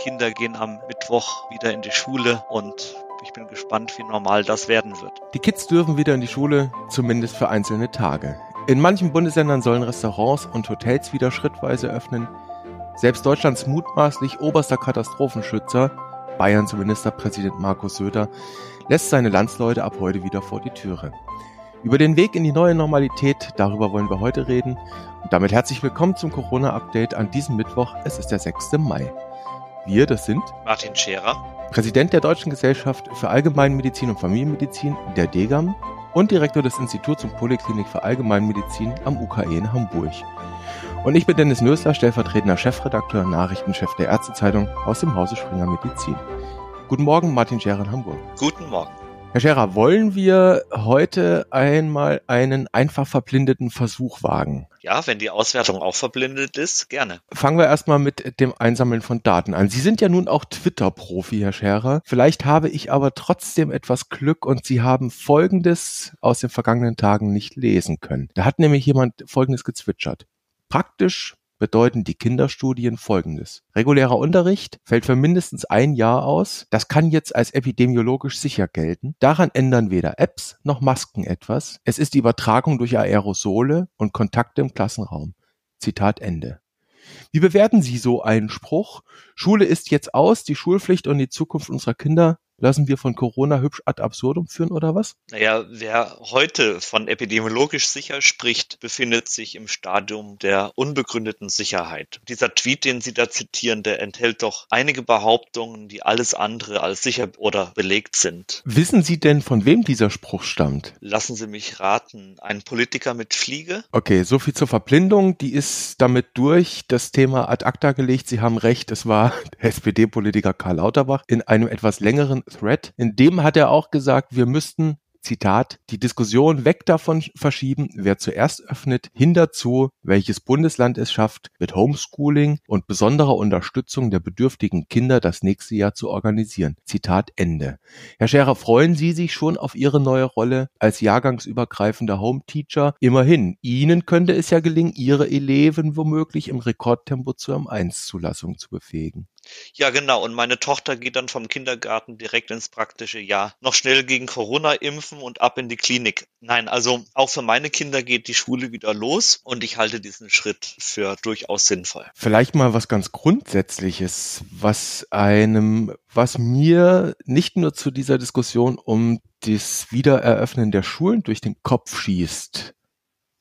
Kinder gehen am Mittwoch wieder in die Schule und ich bin gespannt, wie normal das werden wird. Die Kids dürfen wieder in die Schule, zumindest für einzelne Tage. In manchen Bundesländern sollen Restaurants und Hotels wieder schrittweise öffnen. Selbst Deutschlands mutmaßlich oberster Katastrophenschützer, Bayerns Ministerpräsident Markus Söder, lässt seine Landsleute ab heute wieder vor die Türe. Über den Weg in die neue Normalität, darüber wollen wir heute reden. Und damit herzlich willkommen zum Corona-Update an diesem Mittwoch. Es ist der 6. Mai. Wir, das sind Martin Scherer, Präsident der Deutschen Gesellschaft für Allgemeinmedizin und Familienmedizin, der DEGAM, und Direktor des Instituts und Poliklinik für Allgemeinmedizin am UKE in Hamburg. Und ich bin Dennis Nösler, stellvertretender Chefredakteur und Nachrichtenchef der Ärztezeitung aus dem Hause Springer Medizin. Guten Morgen, Martin Scherer in Hamburg. Guten Morgen. Herr Scherer, wollen wir heute einmal einen einfach verblindeten Versuch wagen? Ja, wenn die Auswertung auch verblindet ist, gerne. Fangen wir erstmal mit dem Einsammeln von Daten an. Sie sind ja nun auch Twitter-Profi, Herr Scherer. Vielleicht habe ich aber trotzdem etwas Glück und Sie haben Folgendes aus den vergangenen Tagen nicht lesen können. Da hat nämlich jemand Folgendes gezwitschert. Praktisch bedeuten die Kinderstudien Folgendes. Regulärer Unterricht fällt für mindestens ein Jahr aus. Das kann jetzt als epidemiologisch sicher gelten. Daran ändern weder Apps noch Masken etwas. Es ist die Übertragung durch Aerosole und Kontakte im Klassenraum. Zitat Ende. Wie bewerten Sie so einen Spruch? Schule ist jetzt aus, die Schulpflicht und die Zukunft unserer Kinder lassen wir von Corona hübsch ad absurdum führen oder was? Naja, wer heute von epidemiologisch sicher spricht, befindet sich im Stadium der unbegründeten Sicherheit. Dieser Tweet, den Sie da zitieren, der enthält doch einige Behauptungen, die alles andere als sicher oder belegt sind. Wissen Sie denn, von wem dieser Spruch stammt? Lassen Sie mich raten, ein Politiker mit Fliege? Okay, so viel zur Verblindung. Die ist damit durch. Das Thema ad acta gelegt. Sie haben recht, es war der SPD-Politiker Karl Lauterbach in einem etwas längeren Thread. In dem hat er auch gesagt, wir müssten Zitat, die Diskussion weg davon verschieben, wer zuerst öffnet, hin dazu, welches Bundesland es schafft, mit Homeschooling und besonderer Unterstützung der bedürftigen Kinder das nächste Jahr zu organisieren. Zitat Ende. Herr Scherer, freuen Sie sich schon auf Ihre neue Rolle als jahrgangsübergreifender Home-Teacher? Immerhin, Ihnen könnte es ja gelingen, Ihre Eleven womöglich im Rekordtempo zur M1-Zulassung zu befähigen. Ja, genau. Und meine Tochter geht dann vom Kindergarten direkt ins praktische Jahr. Noch schnell gegen Corona impfen und ab in die Klinik. Nein, also auch für meine Kinder geht die Schule wieder los und ich halte diesen Schritt für durchaus sinnvoll. Vielleicht mal was ganz Grundsätzliches, was einem, was mir nicht nur zu dieser Diskussion um das Wiedereröffnen der Schulen durch den Kopf schießt,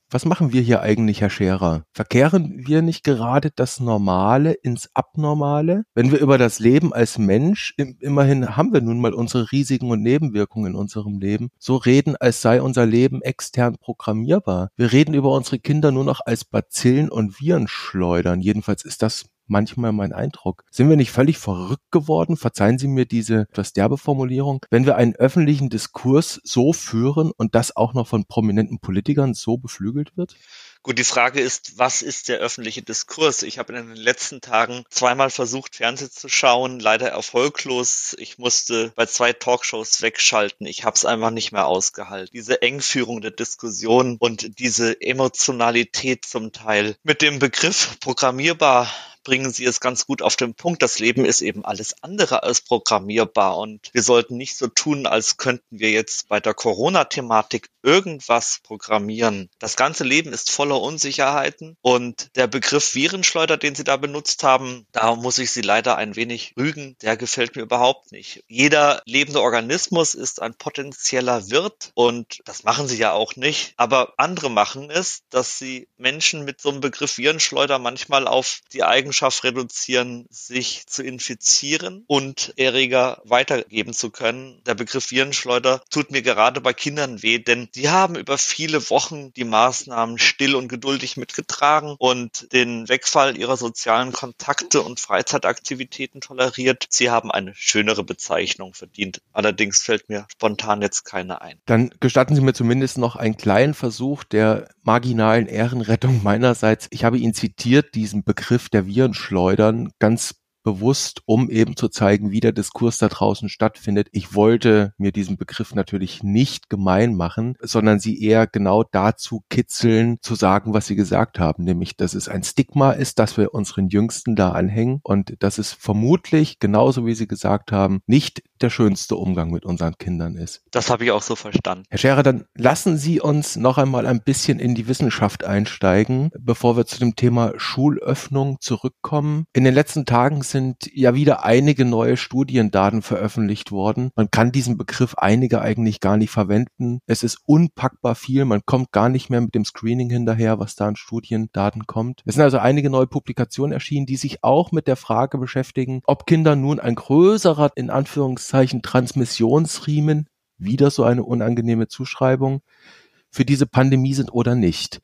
was machen wir hier eigentlich, Herr Scherer? Verkehren wir nicht gerade das Normale ins Abnormale? Wenn wir über das Leben als Mensch, immerhin haben wir nun mal unsere Risiken und Nebenwirkungen in unserem Leben, so reden, als sei unser Leben extern programmierbar. Wir reden über unsere Kinder nur noch als Bazillen und Virenschleudern. Jedenfalls ist das manchmal mein Eindruck. Sind wir nicht völlig verrückt geworden? Verzeihen Sie mir diese etwas derbe Formulierung. Wenn wir einen öffentlichen Diskurs so führen und das auch noch von prominenten Politikern so beflügelt wird? Gut, die Frage ist, was ist der öffentliche Diskurs? Ich habe in den letzten Tagen zweimal versucht, Fernsehen zu schauen, leider erfolglos. Ich musste bei zwei Talkshows wegschalten. Ich habe es einfach nicht mehr ausgehalten. Diese Engführung der Diskussion und diese Emotionalität zum Teil mit dem Begriff programmierbar bringen Sie es ganz gut auf den Punkt. Das Leben ist eben alles andere als programmierbar und wir sollten nicht so tun, als könnten wir jetzt bei der Corona-Thematik irgendwas programmieren. Das ganze Leben ist voller Unsicherheiten und der Begriff Virenschleuder, den Sie da benutzt haben, da muss ich Sie leider ein wenig rügen. Der gefällt mir überhaupt nicht. Jeder lebende Organismus ist ein potenzieller Wirt und das machen Sie ja auch nicht. Aber andere machen es, dass sie Menschen mit so einem Begriff Virenschleuder manchmal auf die Eigenschaft reduzieren, sich zu infizieren und Erreger weitergeben zu können. Der Begriff Virenschleuder tut mir gerade bei Kindern weh, denn die haben über viele Wochen die Maßnahmen still und geduldig mitgetragen und den Wegfall ihrer sozialen Kontakte und Freizeitaktivitäten toleriert. Sie haben eine schönere Bezeichnung verdient. Allerdings fällt mir spontan jetzt keine ein. Dann gestatten Sie mir zumindest noch einen kleinen Versuch der marginalen Ehrenrettung meinerseits. Ich habe ihn zitiert, diesen Begriff der Virenschleudern, ganz bewusst, um eben zu zeigen, wie der Diskurs da draußen stattfindet. Ich wollte mir diesen Begriff natürlich nicht gemein machen, sondern sie eher genau dazu kitzeln, zu sagen, was sie gesagt haben, nämlich, dass es ein Stigma ist, dass wir unseren Jüngsten da anhängen und dass es vermutlich, genauso wie sie gesagt haben, nicht der schönste Umgang mit unseren Kindern ist. Das habe ich auch so verstanden. Herr Scherer, dann lassen Sie uns noch einmal ein bisschen in die Wissenschaft einsteigen, bevor wir zu dem Thema Schulöffnung zurückkommen. In den letzten Tagen sind ja wieder einige neue Studiendaten veröffentlicht worden. Man kann diesen Begriff einige eigentlich gar nicht verwenden. Es ist unpackbar viel. Man kommt gar nicht mehr mit dem Screening hinterher, was da an Studiendaten kommt. Es sind also einige neue Publikationen erschienen, die sich auch mit der Frage beschäftigen, ob Kinder nun ein größerer, in Anführungszeichen, Transmissionsriemen, wieder so eine unangenehme Zuschreibung, für diese Pandemie sind oder nicht.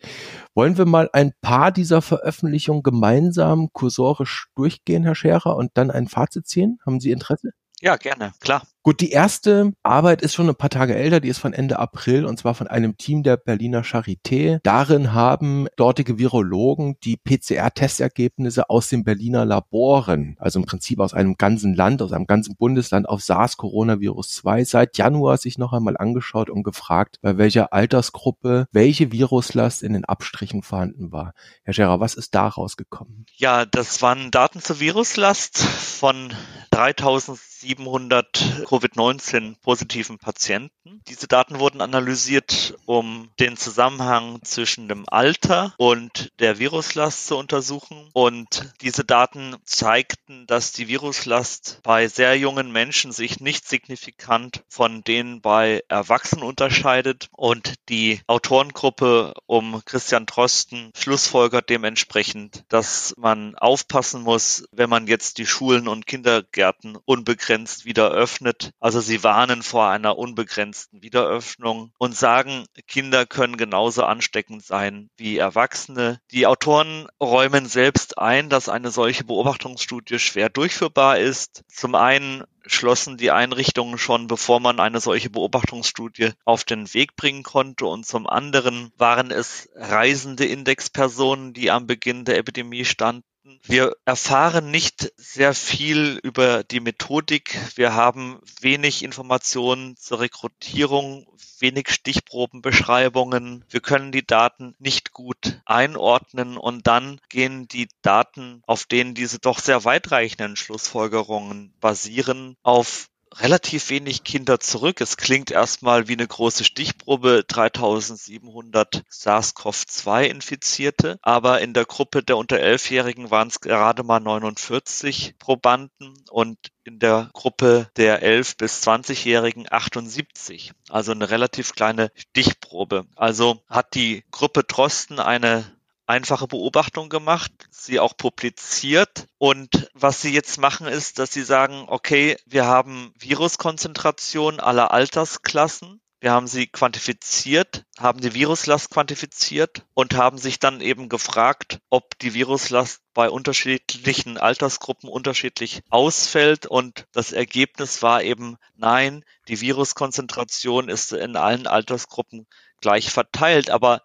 Wollen wir mal ein paar dieser Veröffentlichungen gemeinsam kursorisch durchgehen, Herr Scherer, und dann ein Fazit ziehen? Haben Sie Interesse? Ja, gerne, klar. Gut, die erste Arbeit ist schon ein paar Tage älter, die ist von Ende April und zwar von einem Team der Berliner Charité. Darin haben dortige Virologen die PCR-Testergebnisse aus den Berliner Laboren, also im Prinzip aus einem ganzen Land, aus einem ganzen Bundesland auf SARS-Coronavirus 2 seit Januar sich noch einmal angeschaut und gefragt, bei welcher Altersgruppe welche Viruslast in den Abstrichen vorhanden war. Herr Scherer, was ist da rausgekommen? Ja, das waren Daten zur Viruslast von 3700 Covid-19 positiven Patienten. Diese Daten wurden analysiert, um den Zusammenhang zwischen dem Alter und der Viruslast zu untersuchen. Und diese Daten zeigten, dass die Viruslast bei sehr jungen Menschen sich nicht signifikant von denen bei Erwachsenen unterscheidet. Und die Autorengruppe um Christian Drosten schlussfolgert dementsprechend, dass man aufpassen muss, wenn man jetzt die Schulen und Kindergärten unbegrenzt wieder öffnet, also sie warnen vor einer unbegrenzten Wiederöffnung und sagen, Kinder können genauso ansteckend sein wie Erwachsene. Die Autoren räumen selbst ein, dass eine solche Beobachtungsstudie schwer durchführbar ist. Zum einen schlossen die Einrichtungen schon, bevor man eine solche Beobachtungsstudie auf den Weg bringen konnte. Und zum anderen waren es reisende Indexpersonen, die am Beginn der Epidemie standen wir erfahren nicht sehr viel über die Methodik. Wir haben wenig Informationen zur Rekrutierung, wenig Stichprobenbeschreibungen. Wir können die Daten nicht gut einordnen und dann gehen die Daten, auf denen diese doch sehr weitreichenden Schlussfolgerungen basieren, auf relativ wenig Kinder zurück. Es klingt erstmal wie eine große Stichprobe, 3700 SARS-CoV-2 Infizierte, aber in der Gruppe der unter 11-Jährigen waren es gerade mal 49 Probanden und in der Gruppe der 11 bis 20-Jährigen 78. Also eine relativ kleine Stichprobe. Also hat die Gruppe Drosten eine einfache Beobachtung gemacht, sie auch publiziert. Und was sie jetzt machen, ist, dass sie sagen, okay, wir haben Viruskonzentration aller Altersklassen. Wir haben sie quantifiziert, haben die Viruslast quantifiziert und haben sich dann eben gefragt, ob die Viruslast bei unterschiedlichen Altersgruppen unterschiedlich ausfällt. Und das Ergebnis war eben, nein, die Viruskonzentration ist in allen Altersgruppen gleich verteilt. Aber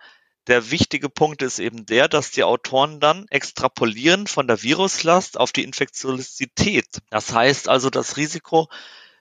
der wichtige Punkt ist eben der, dass die Autoren dann extrapolieren von der Viruslast auf die Infektiosität. Das heißt also, das Risiko,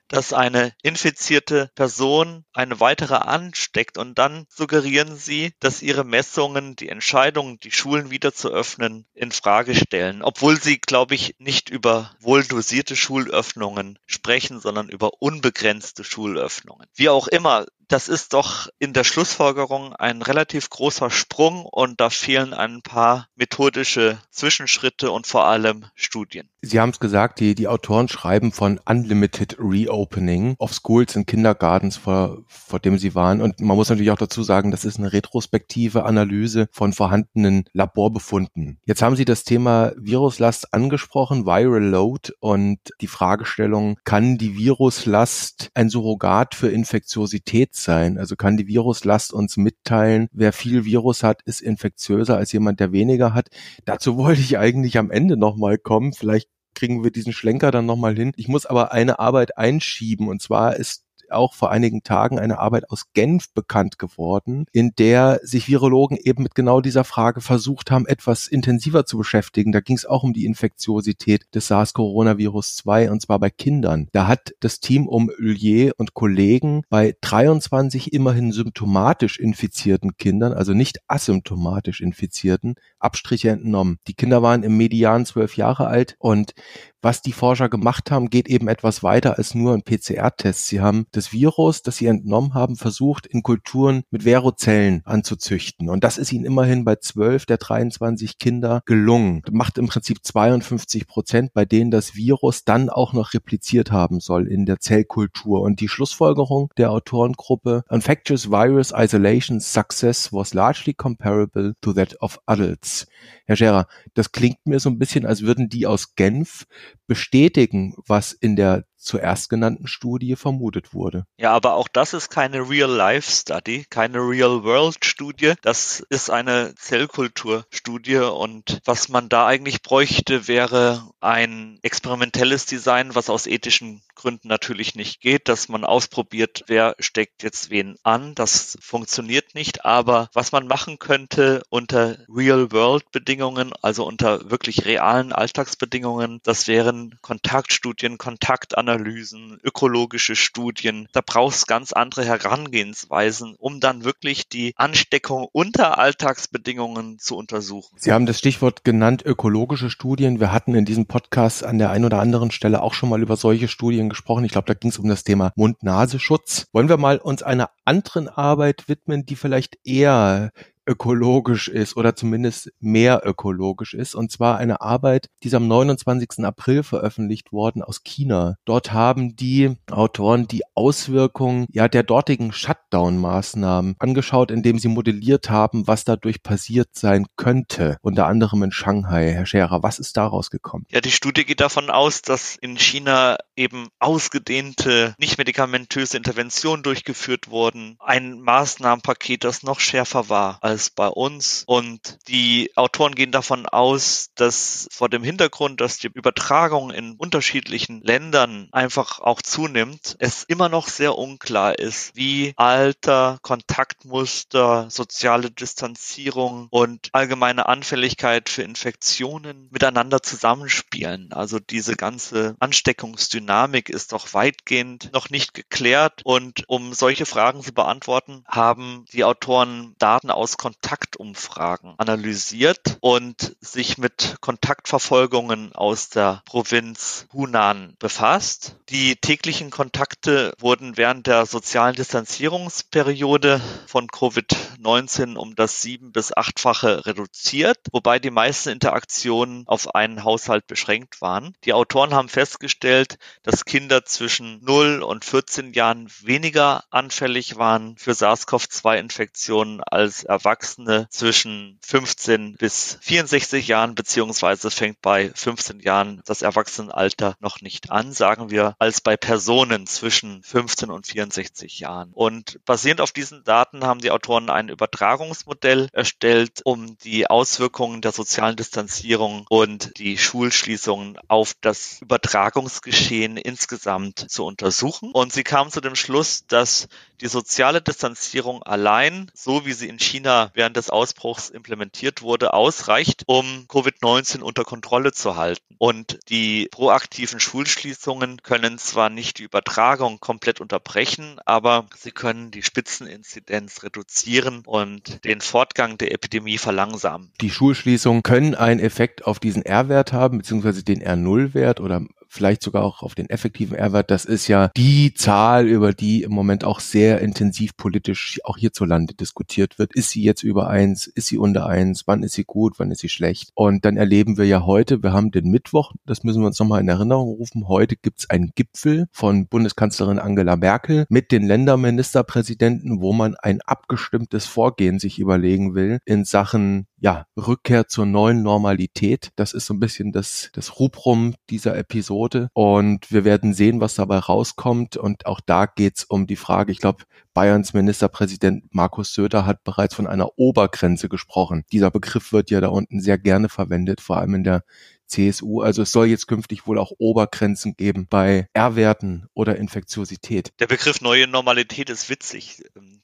dass eine infizierte Person eine weitere ansteckt und dann suggerieren sie, dass ihre Messungen die Entscheidung, die Schulen wieder zu öffnen, in Frage stellen, obwohl sie, glaube ich, nicht über wohl dosierte Schulöffnungen sprechen, sondern über unbegrenzte Schulöffnungen. Wie auch immer, das ist doch in der Schlussfolgerung ein relativ großer Sprung und da fehlen ein paar methodische Zwischenschritte und vor allem Studien. Sie haben es gesagt, die, die Autoren schreiben von Unlimited Reopening of Schools and Kindergartens, vor, vor dem sie waren. Und man muss natürlich auch dazu sagen, das ist eine retrospektive Analyse von vorhandenen Laborbefunden. Jetzt haben Sie das Thema Viruslast angesprochen, Viral Load und die Fragestellung, kann die Viruslast ein Surrogat für Infektiosität sein? Also kann die Viruslast uns mitteilen, wer viel Virus hat, ist infektiöser als jemand, der weniger hat? Dazu wollte ich eigentlich am Ende nochmal kommen. Vielleicht kriegen wir diesen Schlenker dann nochmal hin. Ich muss aber eine Arbeit einschieben und zwar ist auch vor einigen Tagen eine Arbeit aus Genf bekannt geworden, in der sich Virologen eben mit genau dieser Frage versucht haben, etwas intensiver zu beschäftigen. Da ging es auch um die Infektiosität des SARS-Coronavirus 2 und zwar bei Kindern. Da hat das Team um Ullier und Kollegen bei 23 immerhin symptomatisch infizierten Kindern, also nicht asymptomatisch infizierten, Abstriche entnommen. Die Kinder waren im Median zwölf Jahre alt und was die Forscher gemacht haben, geht eben etwas weiter als nur ein PCR-Test. Sie haben das Virus, das sie entnommen haben, versucht, in Kulturen mit Verozellen anzuzüchten. Und das ist ihnen immerhin bei 12 der 23 Kinder gelungen. Das macht im Prinzip 52 Prozent, bei denen das Virus dann auch noch repliziert haben soll in der Zellkultur. Und die Schlussfolgerung der Autorengruppe, Infectious Virus Isolation Success was largely comparable to that of adults. Herr Scherer, das klingt mir so ein bisschen, als würden die aus Genf bestätigen, was in der zuerst genannten Studie vermutet wurde. Ja, aber auch das ist keine Real-Life-Study, keine Real-World-Studie. Das ist eine Zellkulturstudie und was man da eigentlich bräuchte, wäre ein experimentelles Design, was aus ethischen Gründen natürlich nicht geht, dass man ausprobiert, wer steckt jetzt wen an. Das funktioniert nicht, aber was man machen könnte unter Real-World-Bedingungen, also unter wirklich realen Alltagsbedingungen, das wären Kontaktstudien, Kontaktanalysen, Datenanalysen, ökologische Studien. Da brauchst ganz andere Herangehensweisen, um dann wirklich die Ansteckung unter Alltagsbedingungen zu untersuchen. Sie haben das Stichwort genannt, ökologische Studien. Wir hatten in diesem Podcast an der einen oder anderen Stelle auch schon mal über solche Studien gesprochen. Ich glaube, da ging es um das Thema Mund-Nasenschutz. Wollen wir mal uns einer anderen Arbeit widmen, die vielleicht eher ökologisch ist oder zumindest mehr ökologisch ist. Und zwar eine Arbeit, die ist am 29. April veröffentlicht worden aus China. Dort haben die Autoren die Auswirkungen ja der dortigen Shutdown-Maßnahmen angeschaut, indem sie modelliert haben, was dadurch passiert sein könnte. Unter anderem in Shanghai. Herr Scherer, was ist daraus gekommen? Ja, die Studie geht davon aus, dass in China eben ausgedehnte nicht medikamentöse Interventionen durchgeführt wurden. Ein Maßnahmenpaket, das noch schärfer war als als bei uns. Und die Autoren gehen davon aus, dass vor dem Hintergrund, dass die Übertragung in unterschiedlichen Ländern einfach auch zunimmt, es immer noch sehr unklar ist, wie Alter, Kontaktmuster, soziale Distanzierung und allgemeine Anfälligkeit für Infektionen miteinander zusammenspielen. Also diese ganze Ansteckungsdynamik ist doch weitgehend noch nicht geklärt. Und um solche Fragen zu beantworten, haben die Autoren Daten aus Kontaktumfragen analysiert und sich mit Kontaktverfolgungen aus der Provinz Hunan befasst. Die täglichen Kontakte wurden während der sozialen Distanzierungsperiode von Covid-19 um das sieben- bis achtfache reduziert, wobei die meisten Interaktionen auf einen Haushalt beschränkt waren. Die Autoren haben festgestellt, dass Kinder zwischen 0 und 14 Jahren weniger anfällig waren für SARS-CoV-2-Infektionen als Erwachsene Erwachsene zwischen 15 bis 64 Jahren, beziehungsweise fängt bei 15 Jahren das Erwachsenenalter noch nicht an, sagen wir, als bei Personen zwischen 15 und 64 Jahren. Und basierend auf diesen Daten haben die Autoren ein Übertragungsmodell erstellt, um die Auswirkungen der sozialen Distanzierung und die Schulschließungen auf das Übertragungsgeschehen insgesamt zu untersuchen. Und sie kamen zu dem Schluss, dass die soziale Distanzierung allein, so wie sie in China während des Ausbruchs implementiert wurde, ausreicht, um Covid-19 unter Kontrolle zu halten. Und die proaktiven Schulschließungen können zwar nicht die Übertragung komplett unterbrechen, aber sie können die Spitzeninzidenz reduzieren und den Fortgang der Epidemie verlangsamen. Die Schulschließungen können einen Effekt auf diesen R-Wert haben, beziehungsweise den R0-Wert oder vielleicht sogar auch auf den effektiven R-Wert. Das ist ja die Zahl, über die im Moment auch sehr intensiv politisch auch hierzulande diskutiert wird. Ist sie jetzt über eins? Ist sie unter eins? Wann ist sie gut? Wann ist sie schlecht? Und dann erleben wir ja heute, wir haben den Mittwoch, das müssen wir uns nochmal in Erinnerung rufen. Heute gibt es einen Gipfel von Bundeskanzlerin Angela Merkel mit den Länderministerpräsidenten, wo man ein abgestimmtes Vorgehen sich überlegen will in Sachen ja, Rückkehr zur neuen Normalität. Das ist so ein bisschen das, das Rubrum dieser Episode. Und wir werden sehen, was dabei rauskommt. Und auch da geht's um die Frage, ich glaube, Bayerns Ministerpräsident Markus Söder hat bereits von einer Obergrenze gesprochen. Dieser Begriff wird ja da unten sehr gerne verwendet, vor allem in der CSU. Also es soll jetzt künftig wohl auch Obergrenzen geben bei R-Werten oder Infektiosität. Der Begriff neue Normalität ist witzig.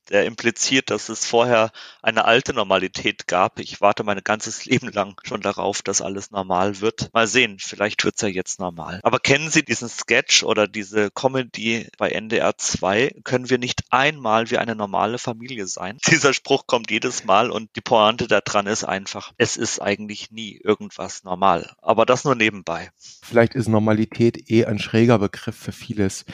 Der impliziert, dass es vorher eine alte Normalität gab. Ich warte mein ganzes Leben lang schon darauf, dass alles normal wird. Mal sehen, vielleicht wird's ja jetzt normal. Aber kennen Sie diesen Sketch oder diese Comedy bei NDR 2? Können wir nicht einmal wie eine normale Familie sein? Dieser Spruch kommt jedes Mal und die Pointe daran ist einfach, es ist eigentlich nie irgendwas normal. Aber das nur nebenbei. Vielleicht ist Normalität eh ein schräger Begriff für vieles.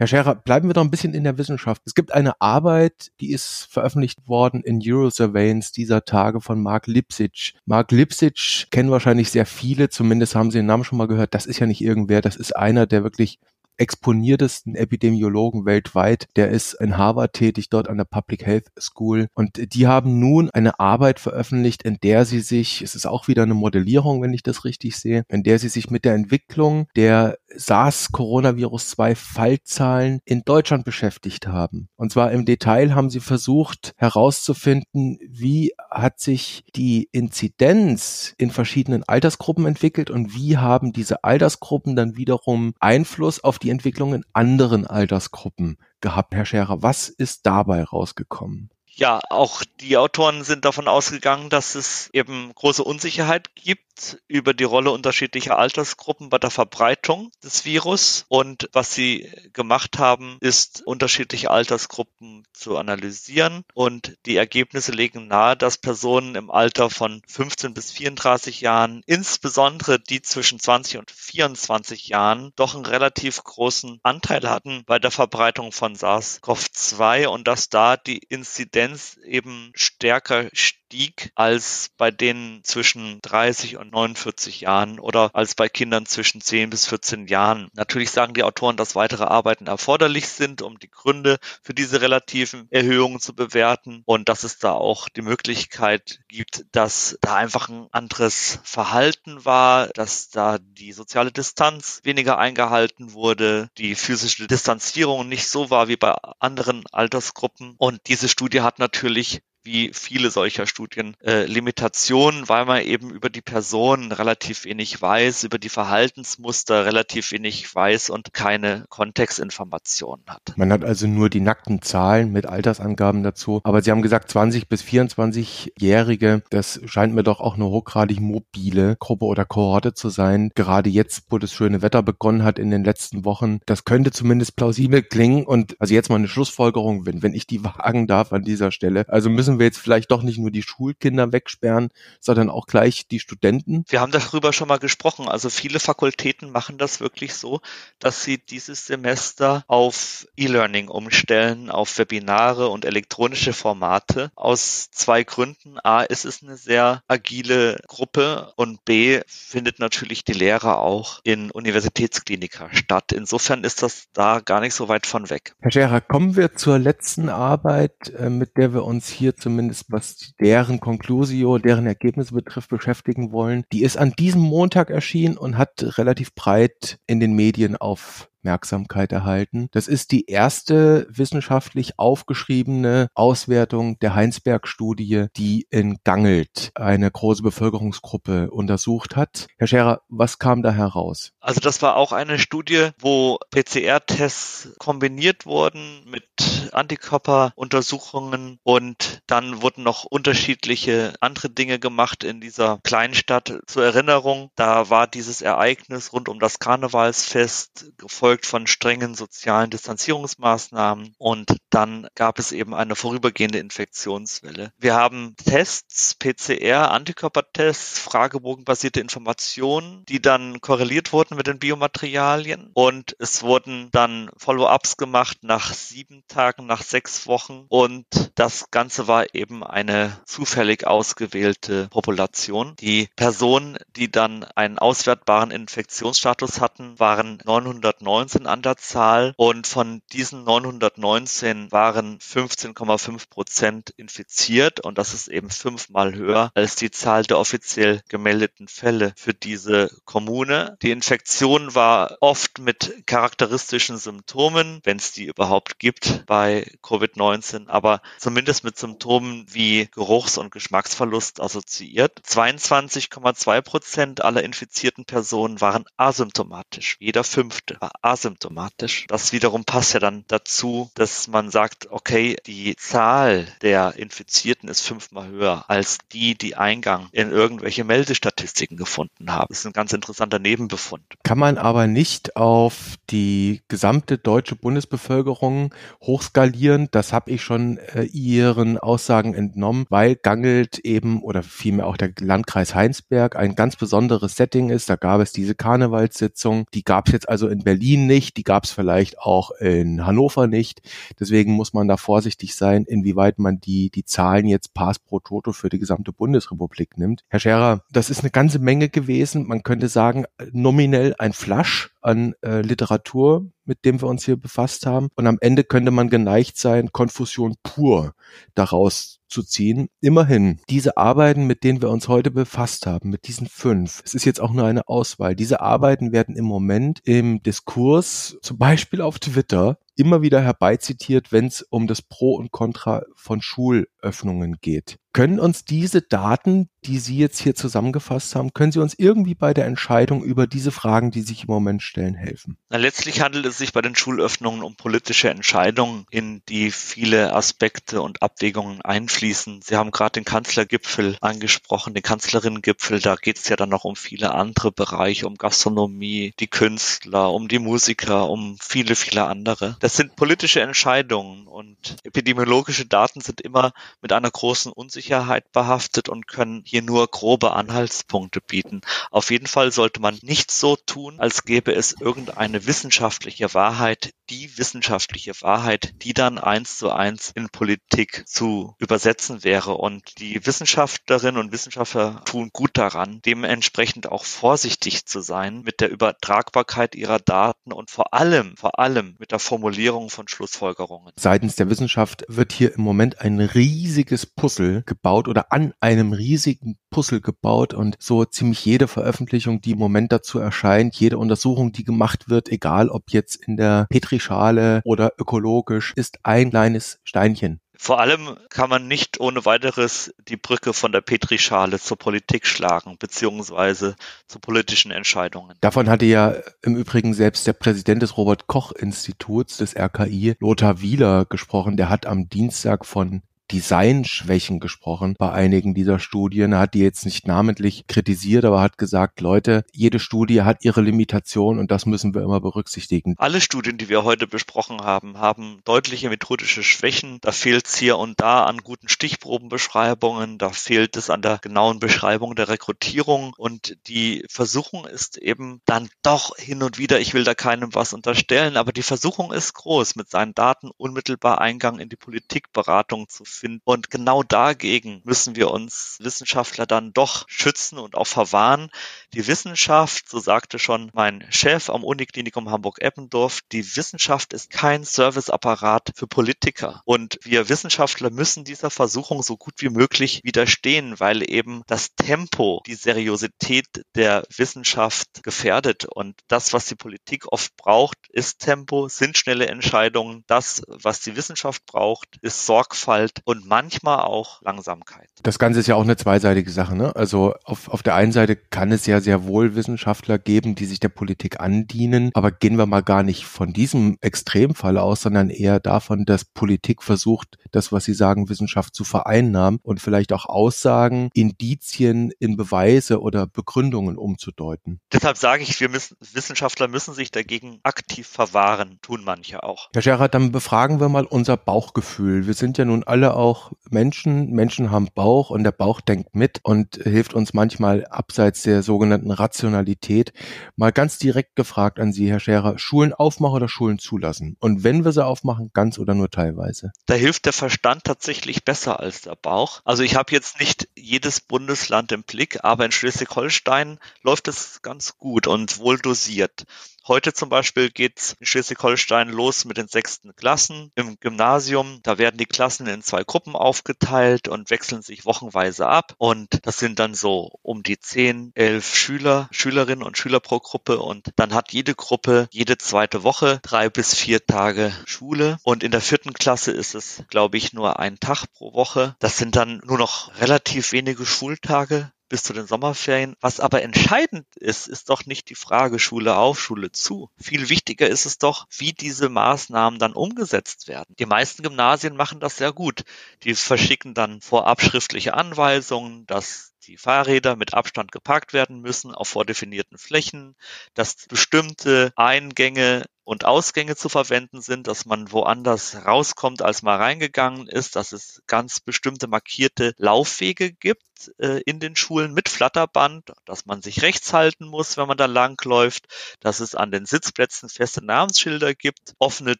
Herr Scherer, bleiben wir doch ein bisschen in der Wissenschaft. Es gibt eine Arbeit, die ist veröffentlicht worden in Eurosurveillance dieser Tage von Mark Lipsitch. Mark Lipsitch kennen wahrscheinlich sehr viele, zumindest haben Sie den Namen schon mal gehört. Das ist ja nicht irgendwer, das ist einer der wirklich exponiertesten Epidemiologen weltweit. Der ist in Harvard tätig, dort an der Public Health School. Und die haben nun eine Arbeit veröffentlicht, in der sie sich, es ist auch wieder eine Modellierung, wenn ich das richtig sehe, in der sie sich mit der Entwicklung der SARS-Coronavirus-2-Fallzahlen in Deutschland beschäftigt haben. Und zwar im Detail haben sie versucht herauszufinden, wie hat sich die Inzidenz in verschiedenen Altersgruppen entwickelt und wie haben diese Altersgruppen dann wiederum Einfluss auf die Entwicklung in anderen Altersgruppen gehabt. Herr Scherer, was ist dabei rausgekommen? Ja, auch die Autoren sind davon ausgegangen, dass es eben große Unsicherheit gibt über die Rolle unterschiedlicher Altersgruppen bei der Verbreitung des Virus. Und was sie gemacht haben, ist unterschiedliche Altersgruppen zu analysieren. Und die Ergebnisse legen nahe, dass Personen im Alter von 15 bis 34 Jahren, insbesondere die zwischen 20 und 24 Jahren, doch einen relativ großen Anteil hatten bei der Verbreitung von SARS-CoV-2 und dass da die Inzidenz eben stärker stieg als bei denen zwischen 30 und 49 Jahren oder als bei Kindern zwischen 10 bis 14 Jahren. Natürlich sagen die Autoren, dass weitere Arbeiten erforderlich sind, um die Gründe für diese relativen Erhöhungen zu bewerten und dass es da auch die Möglichkeit gibt, dass da einfach ein anderes Verhalten war, dass da die soziale Distanz weniger eingehalten wurde, die physische Distanzierung nicht so war wie bei anderen Altersgruppen. Und diese Studie hat natürlich wie viele solcher Studien äh, Limitationen, weil man eben über die Person relativ wenig weiß, über die Verhaltensmuster relativ wenig weiß und keine Kontextinformationen hat. Man hat also nur die nackten Zahlen mit Altersangaben dazu. Aber Sie haben gesagt, 20 bis 24-Jährige, das scheint mir doch auch eine hochgradig mobile Gruppe oder Kohorte zu sein. Gerade jetzt, wo das schöne Wetter begonnen hat in den letzten Wochen, das könnte zumindest plausibel klingen. Und also jetzt mal eine Schlussfolgerung, wenn, wenn ich die wagen darf an dieser Stelle. Also müssen wir jetzt vielleicht doch nicht nur die Schulkinder wegsperren, sondern auch gleich die Studenten? Wir haben darüber schon mal gesprochen. Also viele Fakultäten machen das wirklich so, dass sie dieses Semester auf E-Learning umstellen, auf Webinare und elektronische Formate. Aus zwei Gründen. A, ist es eine sehr agile Gruppe und B, findet natürlich die Lehre auch in Universitätsklinika statt. Insofern ist das da gar nicht so weit von weg. Herr Scherer, kommen wir zur letzten Arbeit, äh, mit der wir uns hier zumindest was deren Conclusio, deren Ergebnisse betrifft, beschäftigen wollen. Die ist an diesem Montag erschienen und hat relativ breit in den Medien auf Aufmerksamkeit erhalten. Das ist die erste wissenschaftlich aufgeschriebene Auswertung der Heinsberg-Studie, die in Gangelt eine große Bevölkerungsgruppe untersucht hat. Herr Scherer, was kam da heraus? Also das war auch eine Studie, wo PCR-Tests kombiniert wurden mit Antikörperuntersuchungen und dann wurden noch unterschiedliche andere Dinge gemacht in dieser Kleinstadt. Zur Erinnerung, da war dieses Ereignis rund um das Karnevalsfest gefolgt gefolgt von strengen sozialen Distanzierungsmaßnahmen und dann gab es eben eine vorübergehende Infektionswelle. Wir haben Tests, PCR, Antikörpertests, Fragebogenbasierte Informationen, die dann korreliert wurden mit den Biomaterialien und es wurden dann Follow-ups gemacht nach sieben Tagen, nach sechs Wochen und das Ganze war eben eine zufällig ausgewählte Population. Die Personen, die dann einen auswertbaren Infektionsstatus hatten, waren 909 919 an der Zahl und von diesen 919 waren 15,5 Prozent infiziert und das ist eben fünfmal höher als die Zahl der offiziell gemeldeten Fälle für diese Kommune. Die Infektion war oft mit charakteristischen Symptomen, wenn es die überhaupt gibt bei Covid-19, aber zumindest mit Symptomen wie Geruchs- und Geschmacksverlust assoziiert. 22,2 Prozent aller infizierten Personen waren asymptomatisch. Jeder fünfte war asymptomatisch. Das wiederum passt ja dann dazu, dass man sagt, okay, die Zahl der Infizierten ist fünfmal höher als die, die Eingang in irgendwelche Meldestatistiken gefunden haben. Das ist ein ganz interessanter Nebenbefund. Kann man aber nicht auf die gesamte deutsche Bundesbevölkerung hochskalieren. Das habe ich schon äh, Ihren Aussagen entnommen, weil Gangelt eben oder vielmehr auch der Landkreis Heinsberg ein ganz besonderes Setting ist. Da gab es diese Karnevalssitzung. Die gab es jetzt also in Berlin nicht. Die gab es vielleicht auch in Hannover nicht. Deswegen muss man da vorsichtig sein, inwieweit man die, die Zahlen jetzt Pass pro Toto für die gesamte Bundesrepublik nimmt. Herr Scherer, das ist eine ganze Menge gewesen. Man könnte sagen, nominell ein Flasch an äh, Literatur, mit dem wir uns hier befasst haben. Und am Ende könnte man geneigt sein, Konfusion pur daraus zu ziehen. Immerhin, diese Arbeiten, mit denen wir uns heute befasst haben, mit diesen fünf, es ist jetzt auch nur eine Auswahl, diese Arbeiten werden im Moment im Diskurs, zum Beispiel auf Twitter, immer wieder herbeizitiert, wenn es um das Pro und Contra von Schulöffnungen geht. Können uns diese Daten, die Sie jetzt hier zusammengefasst haben, können Sie uns irgendwie bei der Entscheidung über diese Fragen, die sich im Moment stellen, helfen? Na, letztlich handelt es sich bei den Schulöffnungen um politische Entscheidungen, in die viele Aspekte und Abwägungen einfließen. Sie haben gerade den Kanzlergipfel angesprochen, den Kanzlerinnengipfel. Da geht es ja dann noch um viele andere Bereiche, um Gastronomie, die Künstler, um die Musiker, um viele, viele andere. Das sind politische Entscheidungen und epidemiologische Daten sind immer mit einer großen Unsicherheit behaftet und können hier nur grobe Anhaltspunkte bieten. Auf jeden Fall sollte man nicht so tun, als gäbe es irgendeine wissenschaftliche Wahrheit, die wissenschaftliche Wahrheit, die dann eins zu eins in Politik zu übersetzen wäre. Und die Wissenschaftlerinnen und Wissenschaftler tun gut daran, dementsprechend auch vorsichtig zu sein mit der Übertragbarkeit ihrer Daten und vor allem, vor allem mit der Formulierung von Schlussfolgerungen. Seitens der Wissenschaft wird hier im Moment ein riesiges Puzzle gebaut oder an einem riesigen Puzzle gebaut und so ziemlich jede Veröffentlichung, die im Moment dazu erscheint, jede Untersuchung, die gemacht wird, egal ob jetzt in der Petrischale oder ökologisch, ist ein kleines Steinchen. Vor allem kann man nicht ohne weiteres die Brücke von der Petrischale zur Politik schlagen, beziehungsweise zu politischen Entscheidungen. Davon hatte ja im Übrigen selbst der Präsident des Robert Koch Instituts des RKI, Lothar Wieler, gesprochen. Der hat am Dienstag von Designschwächen gesprochen bei einigen dieser Studien. Er hat die jetzt nicht namentlich kritisiert, aber hat gesagt, Leute, jede Studie hat ihre Limitation und das müssen wir immer berücksichtigen. Alle Studien, die wir heute besprochen haben, haben deutliche methodische Schwächen. Da fehlt es hier und da an guten Stichprobenbeschreibungen, da fehlt es an der genauen Beschreibung der Rekrutierung und die Versuchung ist eben dann doch hin und wieder, ich will da keinem was unterstellen, aber die Versuchung ist groß, mit seinen Daten unmittelbar Eingang in die Politikberatung zu finden. Und genau dagegen müssen wir uns Wissenschaftler dann doch schützen und auch verwahren. Die Wissenschaft, so sagte schon mein Chef am Uniklinikum Hamburg-Eppendorf, die Wissenschaft ist kein Serviceapparat für Politiker. Und wir Wissenschaftler müssen dieser Versuchung so gut wie möglich widerstehen, weil eben das Tempo, die Seriosität der Wissenschaft gefährdet. Und das, was die Politik oft braucht, ist Tempo, sind schnelle Entscheidungen. Das, was die Wissenschaft braucht, ist Sorgfalt und manchmal auch Langsamkeit. Das Ganze ist ja auch eine zweiseitige Sache. Ne? Also auf, auf der einen Seite kann es ja sehr wohl Wissenschaftler geben, die sich der Politik andienen, aber gehen wir mal gar nicht von diesem Extremfall aus, sondern eher davon, dass Politik versucht, das, was Sie sagen, Wissenschaft zu vereinnahmen und vielleicht auch Aussagen, Indizien in Beweise oder Begründungen umzudeuten. Deshalb sage ich, wir müssen, Wissenschaftler müssen sich dagegen aktiv verwahren, tun manche auch. Herr Gerhard, dann befragen wir mal unser Bauchgefühl. Wir sind ja nun alle auch Menschen. Menschen haben Bauch und der Bauch denkt mit und hilft uns manchmal abseits der sogenannten Rationalität. Mal ganz direkt gefragt an Sie, Herr Scherer, Schulen aufmachen oder Schulen zulassen? Und wenn wir sie aufmachen, ganz oder nur teilweise? Da hilft der Verstand tatsächlich besser als der Bauch. Also ich habe jetzt nicht jedes Bundesland im Blick, aber in Schleswig-Holstein läuft es ganz gut und wohl dosiert. Heute zum Beispiel geht's in Schleswig-Holstein los mit den sechsten Klassen im Gymnasium. Da werden die Klassen in zwei Gruppen aufgeteilt und wechseln sich wochenweise ab. Und das sind dann so um die zehn, elf Schüler, Schülerinnen und Schüler pro Gruppe. Und dann hat jede Gruppe jede zweite Woche drei bis vier Tage Schule. Und in der vierten Klasse ist es, glaube ich, nur ein Tag pro Woche. Das sind dann nur noch relativ wenige Schultage bis zu den Sommerferien. Was aber entscheidend ist, ist doch nicht die Frage Schule auf, Schule zu. Viel wichtiger ist es doch, wie diese Maßnahmen dann umgesetzt werden. Die meisten Gymnasien machen das sehr gut. Die verschicken dann vorab schriftliche Anweisungen, dass die Fahrräder mit Abstand geparkt werden müssen auf vordefinierten Flächen, dass bestimmte Eingänge und Ausgänge zu verwenden sind, dass man woanders rauskommt, als mal reingegangen ist, dass es ganz bestimmte markierte Laufwege gibt äh, in den Schulen mit Flatterband, dass man sich rechts halten muss, wenn man da langläuft, dass es an den Sitzplätzen feste Namensschilder gibt, offene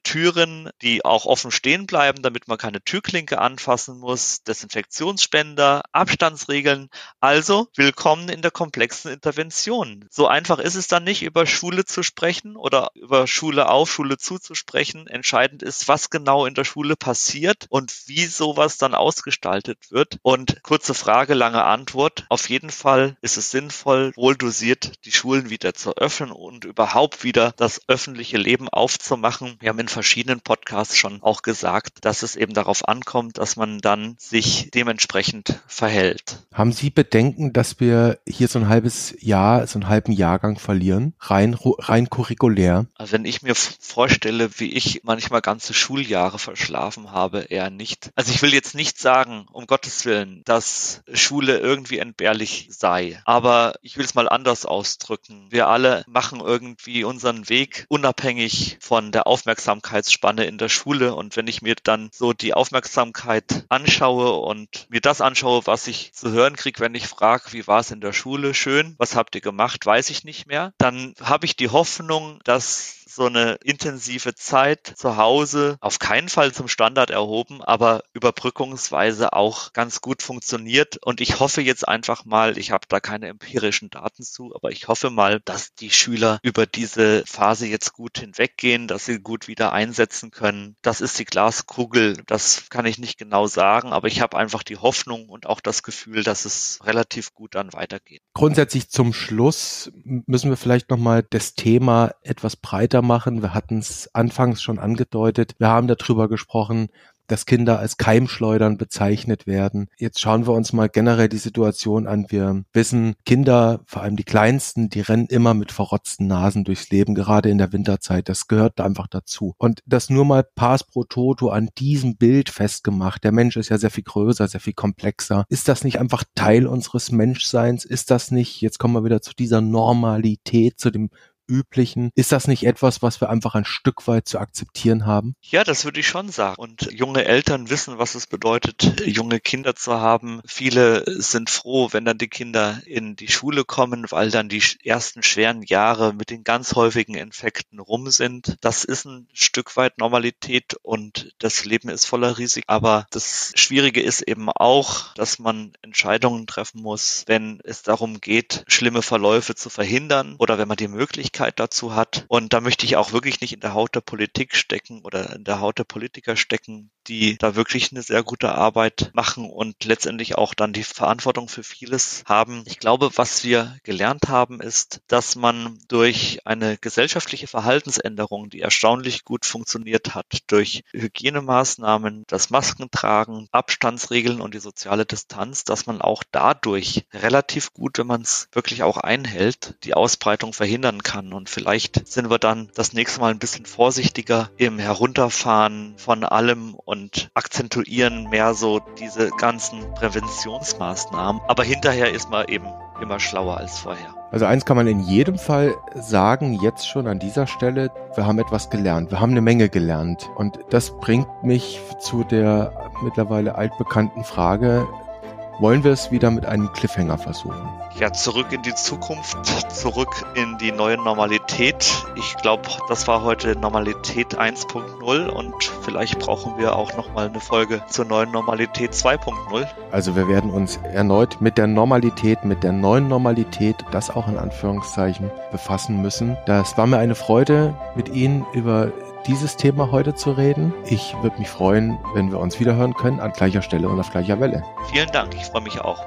Türen, die auch offen stehen bleiben, damit man keine Türklinke anfassen muss, Desinfektionsspender, Abstandsregeln. Also willkommen in der komplexen Intervention. So einfach ist es dann nicht, über Schule zu sprechen oder über Schule Schule auf, Schule zuzusprechen. Entscheidend ist, was genau in der Schule passiert und wie sowas dann ausgestaltet wird. Und kurze Frage, lange Antwort. Auf jeden Fall ist es sinnvoll, wohl dosiert die Schulen wieder zu öffnen und überhaupt wieder das öffentliche Leben aufzumachen. Wir haben in verschiedenen Podcasts schon auch gesagt, dass es eben darauf ankommt, dass man dann sich dementsprechend verhält. Haben Sie Bedenken, dass wir hier so ein halbes Jahr, so einen halben Jahrgang verlieren? Rein, rein curriculär? Also wenn ich mir mir vorstelle, wie ich manchmal ganze Schuljahre verschlafen habe, eher nicht. Also ich will jetzt nicht sagen, um Gottes Willen, dass Schule irgendwie entbehrlich sei. Aber ich will es mal anders ausdrücken. Wir alle machen irgendwie unseren Weg unabhängig von der Aufmerksamkeitsspanne in der Schule. Und wenn ich mir dann so die Aufmerksamkeit anschaue und mir das anschaue, was ich zu hören kriege, wenn ich frage, wie war es in der Schule, schön, was habt ihr gemacht, weiß ich nicht mehr, dann habe ich die Hoffnung, dass so eine intensive Zeit zu Hause auf keinen Fall zum Standard erhoben, aber überbrückungsweise auch ganz gut funktioniert. Und ich hoffe jetzt einfach mal, ich habe da keine empirischen Daten zu, aber ich hoffe mal, dass die Schüler über diese Phase jetzt gut hinweggehen, dass sie gut wieder einsetzen können. Das ist die Glaskugel, das kann ich nicht genau sagen, aber ich habe einfach die Hoffnung und auch das Gefühl, dass es relativ gut dann weitergeht. Grundsätzlich zum Schluss müssen wir vielleicht nochmal das Thema etwas breiter machen. Wir hatten es anfangs schon angedeutet. Wir haben darüber gesprochen, dass Kinder als Keimschleudern bezeichnet werden. Jetzt schauen wir uns mal generell die Situation an. Wir wissen, Kinder, vor allem die Kleinsten, die rennen immer mit verrotzten Nasen durchs Leben, gerade in der Winterzeit. Das gehört einfach dazu. Und das nur mal Pass pro Toto an diesem Bild festgemacht. Der Mensch ist ja sehr viel größer, sehr viel komplexer. Ist das nicht einfach Teil unseres Menschseins? Ist das nicht, jetzt kommen wir wieder zu dieser Normalität, zu dem üblichen. Ist das nicht etwas, was wir einfach ein Stück weit zu akzeptieren haben? Ja, das würde ich schon sagen. Und junge Eltern wissen, was es bedeutet, junge Kinder zu haben. Viele sind froh, wenn dann die Kinder in die Schule kommen, weil dann die ersten schweren Jahre mit den ganz häufigen Infekten rum sind. Das ist ein Stück weit Normalität und das Leben ist voller Risiken. Aber das Schwierige ist eben auch, dass man Entscheidungen treffen muss, wenn es darum geht, schlimme Verläufe zu verhindern oder wenn man die Möglichkeit Möglichkeit dazu hat. Und da möchte ich auch wirklich nicht in der Haut der Politik stecken oder in der Haut der Politiker stecken, die da wirklich eine sehr gute Arbeit machen und letztendlich auch dann die Verantwortung für vieles haben. Ich glaube, was wir gelernt haben, ist, dass man durch eine gesellschaftliche Verhaltensänderung, die erstaunlich gut funktioniert hat, durch Hygienemaßnahmen, das Maskentragen, Abstandsregeln und die soziale Distanz, dass man auch dadurch relativ gut, wenn man es wirklich auch einhält, die Ausbreitung verhindern kann. Und vielleicht sind wir dann das nächste Mal ein bisschen vorsichtiger im Herunterfahren von allem und akzentuieren mehr so diese ganzen Präventionsmaßnahmen. Aber hinterher ist man eben immer schlauer als vorher. Also eins kann man in jedem Fall sagen, jetzt schon an dieser Stelle, wir haben etwas gelernt, wir haben eine Menge gelernt. Und das bringt mich zu der mittlerweile altbekannten Frage, wollen wir es wieder mit einem Cliffhanger versuchen. Ja, zurück in die Zukunft, zurück in die neue Normalität. Ich glaube, das war heute Normalität 1.0 und vielleicht brauchen wir auch nochmal eine Folge zur neuen Normalität 2.0. Also wir werden uns erneut mit der Normalität, mit der neuen Normalität, das auch in Anführungszeichen, befassen müssen. Das war mir eine Freude, mit Ihnen über dieses Thema heute zu reden. Ich würde mich freuen, wenn wir uns wiederhören können an gleicher Stelle und auf gleicher Welle. Vielen Dank, ich freue mich auch.